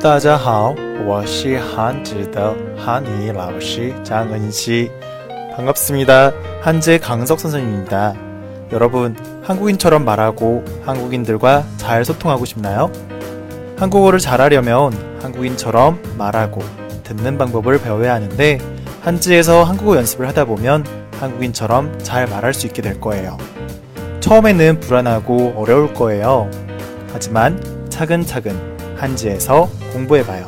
大家好，我是韩子的한이老师 장은 씨. 반갑습니다. 한재 강석 선생님입니다. 여러분, 한국인처럼 말하고 한국인들과 잘 소통하고 싶나요? 한국어를 잘하려면 한국인처럼 말하고 듣는 방법을 배워야 하는데 한지에서 한국어 연습을 하다 보면 한국인처럼 잘 말할 수 있게 될 거예요. 처음에는 불안하고 어려울 거예요. 하지만 차근차근 한지에서 공부해봐요.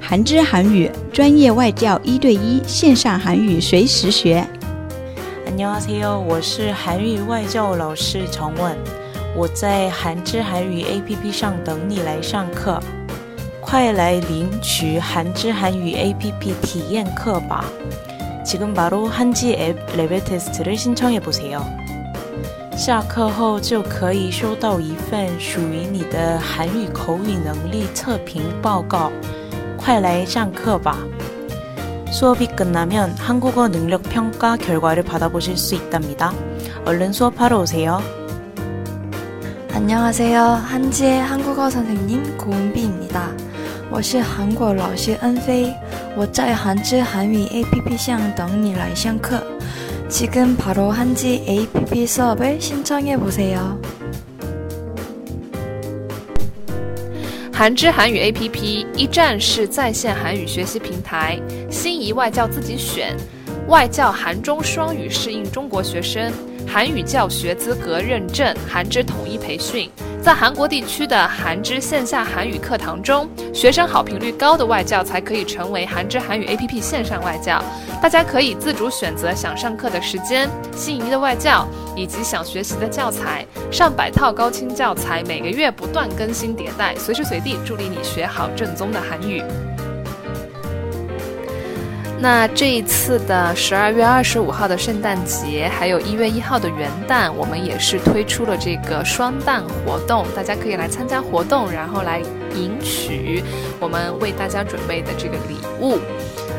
韩之韩语专业外教一对一线上韩语随时学。 안녕하세요. 我是韩语外教老师정원我在韩之韩语 APP 上等你来上课快来领取韩之韩语 APP 体验课吧 지금 바로 한지 앱 레벨 테스트를 신청해 보세요. 下课后就可以收到一份属于你的韩语口语能力测评报告。快来上课吧！ 수업이 끝나면 한국어 능력 평가 결과를 받아보실 수 있답니다. 얼른 수업하러 오세요. 안녕하세요. 한지의 한국어 선생님 고은비입니다. 我是韩国老师恩飞，我在韩之韩语 APP 上等你来上课。 지금 바로 한지 APP 수업을 신청해 보세요. 韩之韩语 APP 一站式在线韩语学习平台，心仪外教自己选，外教韩中双语适应中国学生，韩语教学资格认证，韩之统一培训。在韩国地区的韩之线下韩语课堂中，学生好评率高的外教才可以成为韩之韩语 APP 线上外教。 大家可以自主选择想上课的时间、心仪的外教以及想学习的教材。上百套高清教材，每个月不断更新迭代，随时随地助力你学好正宗的韩语。那这一次的十二月二十五号的圣诞节，还有一月一号的元旦，我们也是推出了这个双旦活动，大家可以来参加活动，然后来赢取我们为大家准备的这个礼物。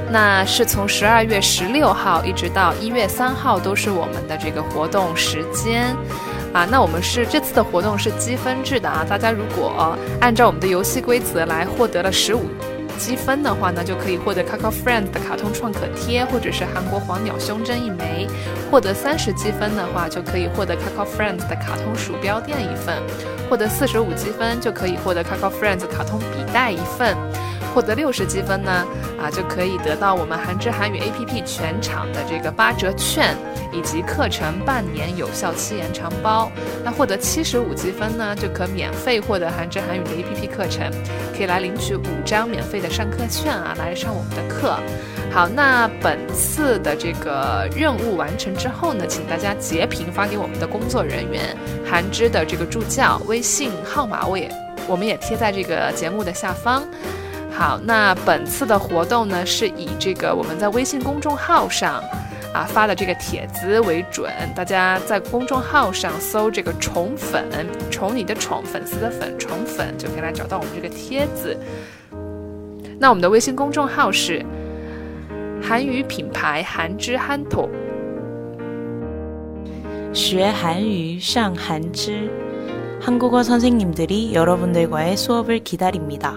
那是从十二月十六号一直到一月三号都是我们的这个活动时间啊。那我们是这次的活动是积分制的啊，大家如果按照我们的游戏规则来获得了十五。积分的话呢，就可以获得 Coco Friends 的卡通创可贴，或者是韩国黄鸟胸针一枚；获得三十积分的话，就可以获得 Coco Friends 的卡通鼠标垫一份；获得四十五积分，就可以获得 Coco Friends 卡通笔袋一份；获得六十积分呢，啊，就可以得到我们韩之韩语 APP 全场的这个八折券。以及课程半年有效期延长包，那获得七十五积分呢，就可免费获得韩之韩语的 APP 课程，可以来领取五张免费的上课券啊，来上我们的课。好，那本次的这个任务完成之后呢，请大家截屏发给我们的工作人员，韩之的这个助教微信号码我也我们也贴在这个节目的下方。好，那本次的活动呢，是以这个我们在微信公众号上。啊，发的这个帖子为准，大家在公众号上搜这个“宠粉”，宠你的宠，粉丝的粉，宠粉就可以来找到我们这个帖子。那我们的微信公众号是韩语品牌韩之憨头，学韩语上韩之，한국어선생님들이여러분들과의수업을기다립니다